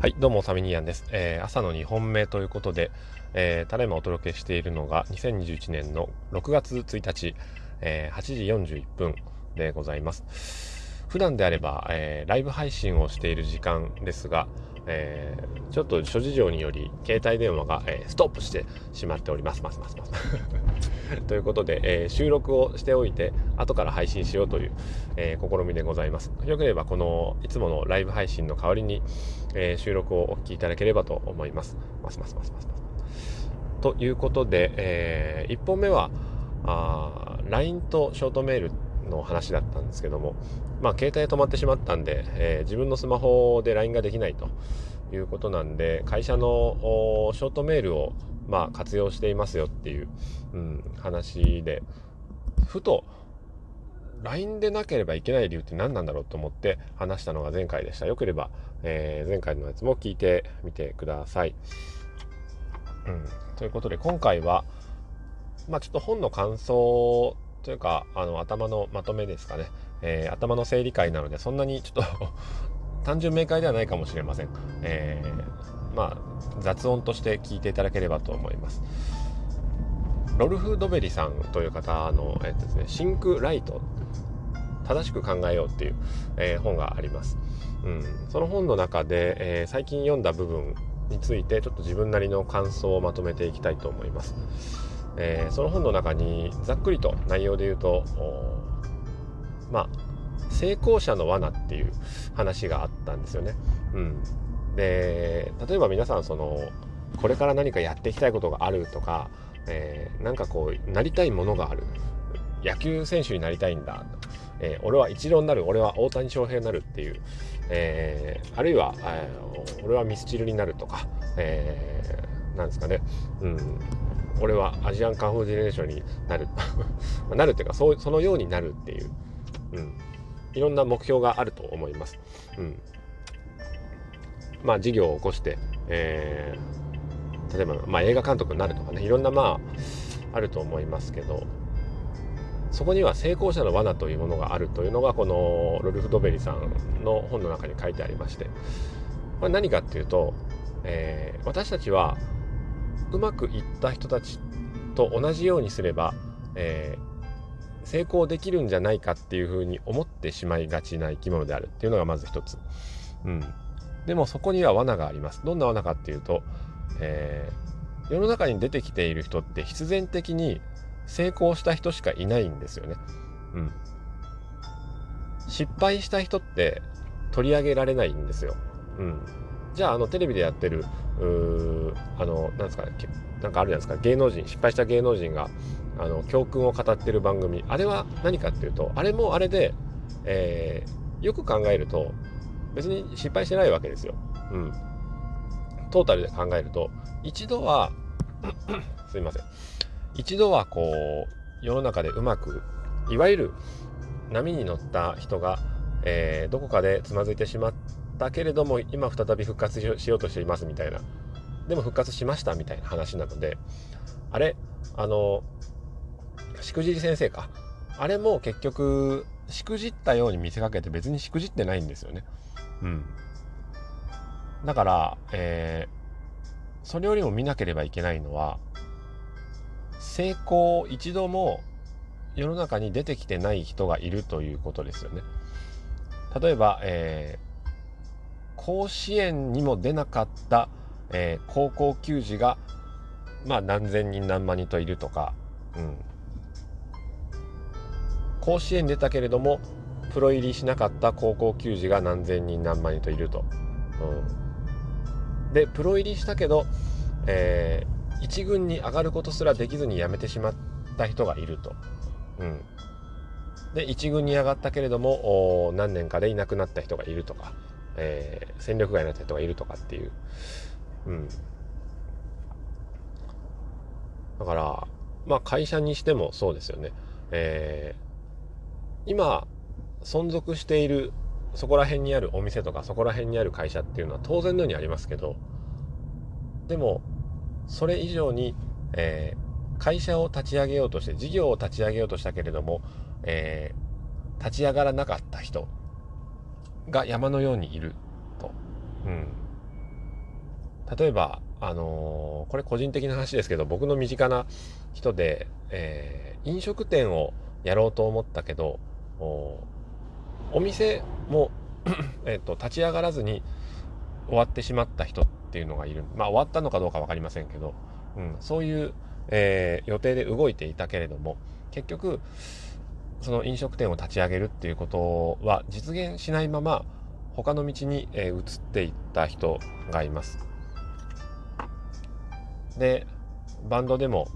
はい、どうも、サミニアンです。えー、朝の2本目ということで、えー、ただいまお届けしているのが、2021年の6月1日、えー、8時41分でございます。普段であれば、えー、ライブ配信をしている時間ですが、えー、ちょっと諸事情により携帯電話が、えー、ストップしてしまっております。ますますます。ということで、えー、収録をしておいて後から配信しようという、え試みでございます。よければこのいつものライブ配信の代わりに、え収録をお聞きいただければと思います。ますますますますます。ということで、え1本目はあ LINE とショートメールの話だったんですけども、まあ、携帯止まってしまったんで、えー、自分のスマホで LINE ができないということなんで会社のショートメールを、まあ、活用していますよっていう、うん、話で。ふと LINE でなければいけない理由って何なんだろうと思って話したのが前回でした。よければ、えー、前回のやつも聞いてみてください、うん、ということで今回はまあちょっと本の感想というかあの頭のまとめですかね、えー、頭の整理会なのでそんなにちょっと 単純明快ではないかもしれません、えー、まあ雑音として聞いていただければと思います。ロルフ・ドベリさんという方の、えっとですね、シンク・ライト正しく考えようっていう、えー、本があります、うん、その本の中で、えー、最近読んだ部分についてちょっと自分なりの感想をまとめていきたいと思います。えー、その本の中にざっくりと内容で言うとまあ成功者の罠っていう話があったんですよね。うん、で例えば皆さんそのこれから何かやっていきたいことがあるとか、えー、なんかこうなりたいものがある。野球選手になりたいんだ、えー、俺はイチローになる。俺は大谷翔平になるっていう、えー、あるいは、えー、俺はミスチルになるとか、えー、なんですかね、うん、俺はアジアンカンフージェネレーションになる。なるっていうかそそのようになるっていう、うん、いろんな目標があると思います。うん、まあ事業を起こして、えー、例えば、まあ、映画監督になるとかねいろんなまああると思いますけどそこには成功者の罠というものがあるというのがこのロルフ・ドベリさんの本の中に書いてありまして、まあ、何かっていうと、えー、私たちはうまくいった人たちと同じようにすれば、えー、成功できるんじゃないかっていうふうに思ってしまいがちな生き物であるっていうのがまず一つ。うん、でもそこには罠があります。どんな罠かっていうと、えー、世の中に出てきている人って必然的に成功した人しかいないんですよね。うん、失敗した人って取り上げられないんですよ。うん、じゃああのテレビでやってるうあのなんですかねなんかあるじゃないですか芸能人失敗した芸能人があの教訓を語ってる番組。あれは何かっていうとあれもあれで、えー、よく考えると別に失敗してないわけですよ。うん、トータルで考えると一度は すいません。一度はこう世の中でうまくいわゆる波に乗った人が、えー、どこかでつまずいてしまったけれども今再び復活しようとしていますみたいな。でも復活しましたみたいな話なのであれあのしくじり先生か。あれも結局しくじったように見せかけて別にしくじってないんですよね。うん。だから、えー、それよりも見なければいけないのは成功一度も世の中に出てきてない人がいるということですよね。例えば、えー甲子園にも出なかった、えー、高校球児が、まあ、何千人何万人といるとか、うん、甲子園出たけれどもプロ入りしなかった高校球児が何千人何万人といると。うん、でプロ入りしたけど、えー、1軍に上がることすらできずに辞めてしまった人がいると。うん、で1軍に上がったけれども何年かでいなくなった人がいるとか。えー、戦力外になった人がいるとかっていう。うん。だから、まあ会社にしてもそうですよね。えー、今、存続しているそこら辺にあるお店とかそこら辺にある会社っていうのは当然のようにありますけど、でも、それ以上に、えー、会社を立ち上げようとして、事業を立ち上げようとしたけれども、えー、立ち上がらなかった人が山のようにいると。うん。例えば、あのー、これ個人的な話ですけど僕の身近な人で、えー、飲食店をやろうと思ったけどお店も えと立ち上がらずに終わってしまった人っていうのがいる。まあ終わったのかどうか分かりませんけど、うん、そういう、えー、予定で動いていたけれども結局その飲食店を立ち上げるっていうことは実現しないまま他の道に、えー、移っていった人がいます。でバンドでも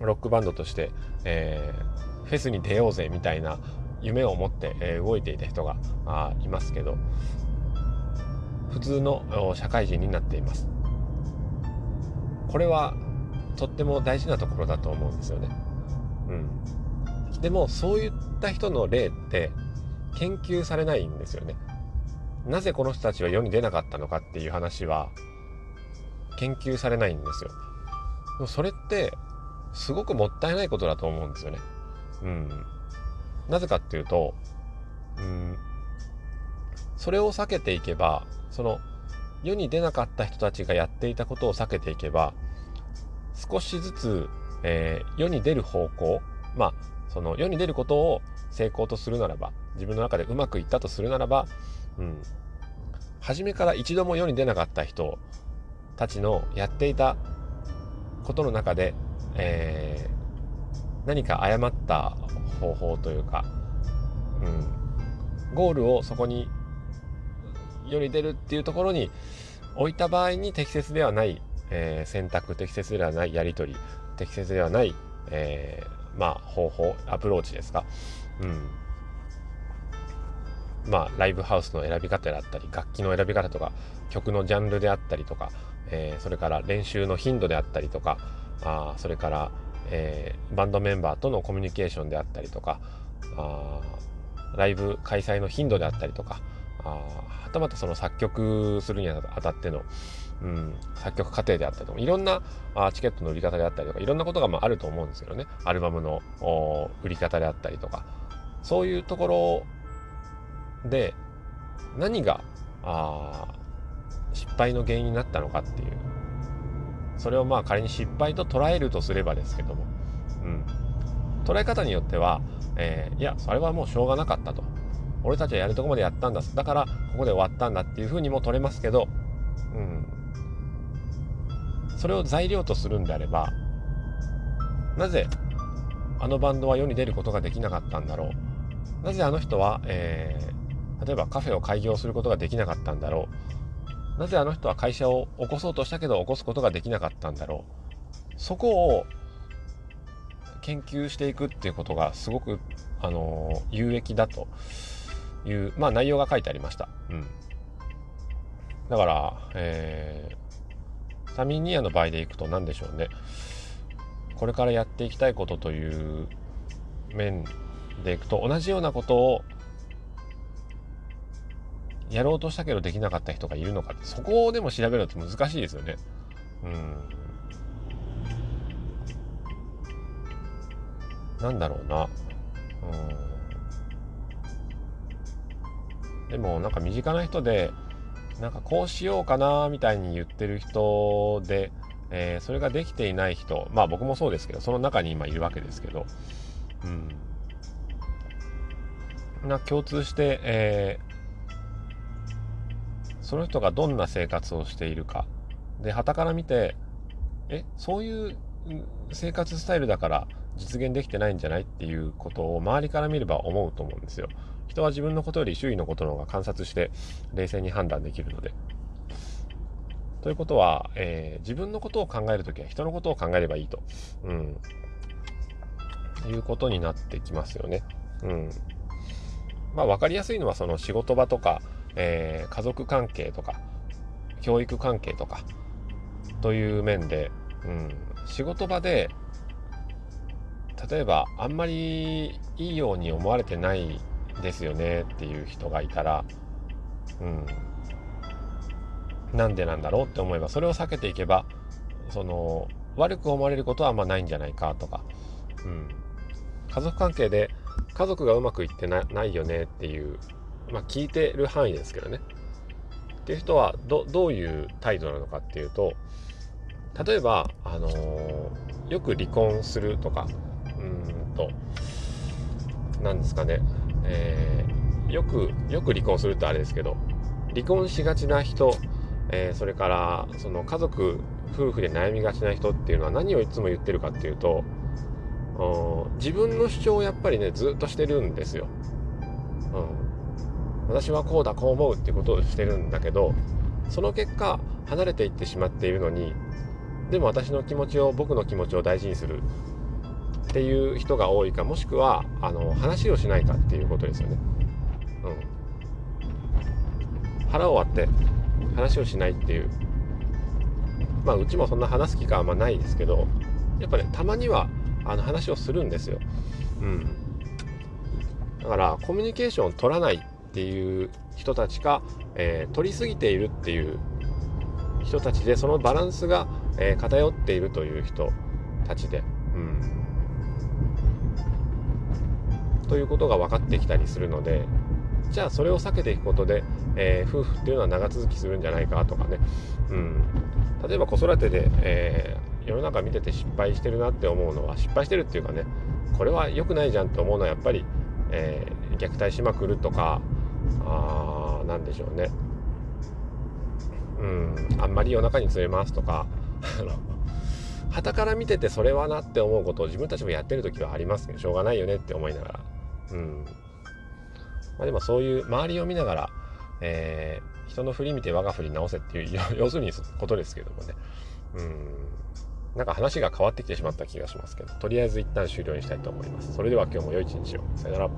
ロックバンドとして、えー、フェスに出ようぜみたいな夢を持って、動いていた人があいますけど普通の社会人になっています。これはとっても大事なところだと思うんですよね。うん。でもそういった人の例って研究されないんですよね。なぜこの人たちは世に出なかったのかっていう話は研究されないんですよ。それってすごくもったいないことだと思うんですよね。うん。なぜかっていうとうんそれを避けていけばその世に出なかった人たちがやっていたことを避けていけば少しずつ、えー、世に出る方向まあその世に出ることを成功とするならば自分の中でうまくいったとするならば、うん、初めから一度も世に出なかった人たちのやっていたことの中で、えー、何か誤った方法というか、うん、ゴールをそこに世に出るっていうところに置いた場合に適切ではない、えー、選択適切ではないやり取り適切ではない、えー、まあ方法アプローチですか、うん、まあライブハウスの選び方であったり楽器の選び方とか曲のジャンルであったりとか、えー、それから練習の頻度であったりとかあそれから、えー、バンドメンバーとのコミュニケーションであったりとかあライブ開催の頻度であったりとかあはたまたその作曲するにあたっての、うん、作曲過程であったりとかいろんなあチケットの売り方であったりとかいろんなことがまああると思うんですけどね。アルバムの売り方であったりとか。そういうところで何があ失敗の原因になったのかっていうそれをまあ仮に失敗と捉えるとすればですけども、うん、捉え方によっては、えー、いやそれはもうしょうがなかったと。俺たちはやるとこまでやったんだ。だからここで終わったんだっていうふうにも取れますけど、うん、それを材料とするんであればなぜあのバンドは世に出ることができなかったんだろう。なぜあの人は、えー、例えばカフェを開業することができなかったんだろう。なぜあの人は会社を起こそうとしたけど起こすことができなかったんだろう。そこを研究していくっていうことがすごく、あの、有益だという、まあ、内容が書いてありました。うん、だから、えー、サミンニアの場合でいくと何でしょうね。これからやっていきたいことという面でいくと同じようなことをやろうとしたけどできなかった人がいるのかってそこをでも調べると難しいですよね。うんなんだろうな。うんでもなんか身近な人でなんかこうしようかなみたいに言ってる人で、えー、それができていない人まあ僕もそうですけどその中に今いるわけですけどうんな共通して、えー、その人がどんな生活をしているかで旗から見てえそういう生活スタイルだから実現できてないんじゃないっていうことを周りから見れば思うと思うんですよ。人は自分のことより周囲のことの方が観察して冷静に判断できるので。ということは、えー、自分のことを考えるときは人のことを考えればいいと、うん、いうことになってきますよね。うん。まあ分かりやすいのはその仕事場とか、えー、家族関係とか、教育関係とか、という面で、うん、仕事場で例えばあんまりいいように思われてないですよねっていう人がいたら、うん、なんでなんだろうって思えばそれを避けていけばその悪く思われることはあんまないんじゃないかとか、うん、家族関係で家族がうまくいってないよねっていう、まあ、聞いてる範囲ですけどね。っていう人はどどういう態度なのかっていうと例えば、あのー、よく離婚するとかうんと何ですかね、えー、よくよく離婚するってあれですけど離婚しがちな人、えー、それからその家族夫婦で悩みがちな人っていうのは何をいつも言ってるかっていうと自分の主張をやっぱりねずっとしてるんですよ。うん、私はこうだこう思うっていうことをしてるんだけどその結果離れていってしまっているのにでも私の気持ちを僕の気持ちを大事にするっていう人が多いかもしくはあの話をしないかっていうことですよね。うん、腹を割って話をしないっていうまあうちもそんな話す気があんまないですけどやっぱねたまにはあの話をするんですよ。うん、だからコミュニケーションを取らないっていう人たちか、えー、取りすぎているっていう人たちでそのバランスが、えー、偏っているという人たちで。うんということが分かってきたりするのでじゃあそれを避けていくことで、えー、夫婦っていうのは長続きするんじゃないかとかね、うん、例えば子育てで、えー、世の中見てて失敗してるなって思うのは失敗してるっていうかねこれは良くないじゃんって思うのはやっぱり、えー、虐待しまくるとかあなんでしょうね。うんあんまり夜中に連れますとか 旗から見ててそれはなって思うことを自分たちもやってる時はありますけどしょうがないよねって思いながら。うん。まあ、でもそういう周りを見ながら、えー、人の振り見て我が振り直せっていう 要するにことですけどもね。うん。なんか話が変わってきてしまった気がしますけどとりあえず一旦終了にしたいと思います。それでは今日も良い一日を。さよなら。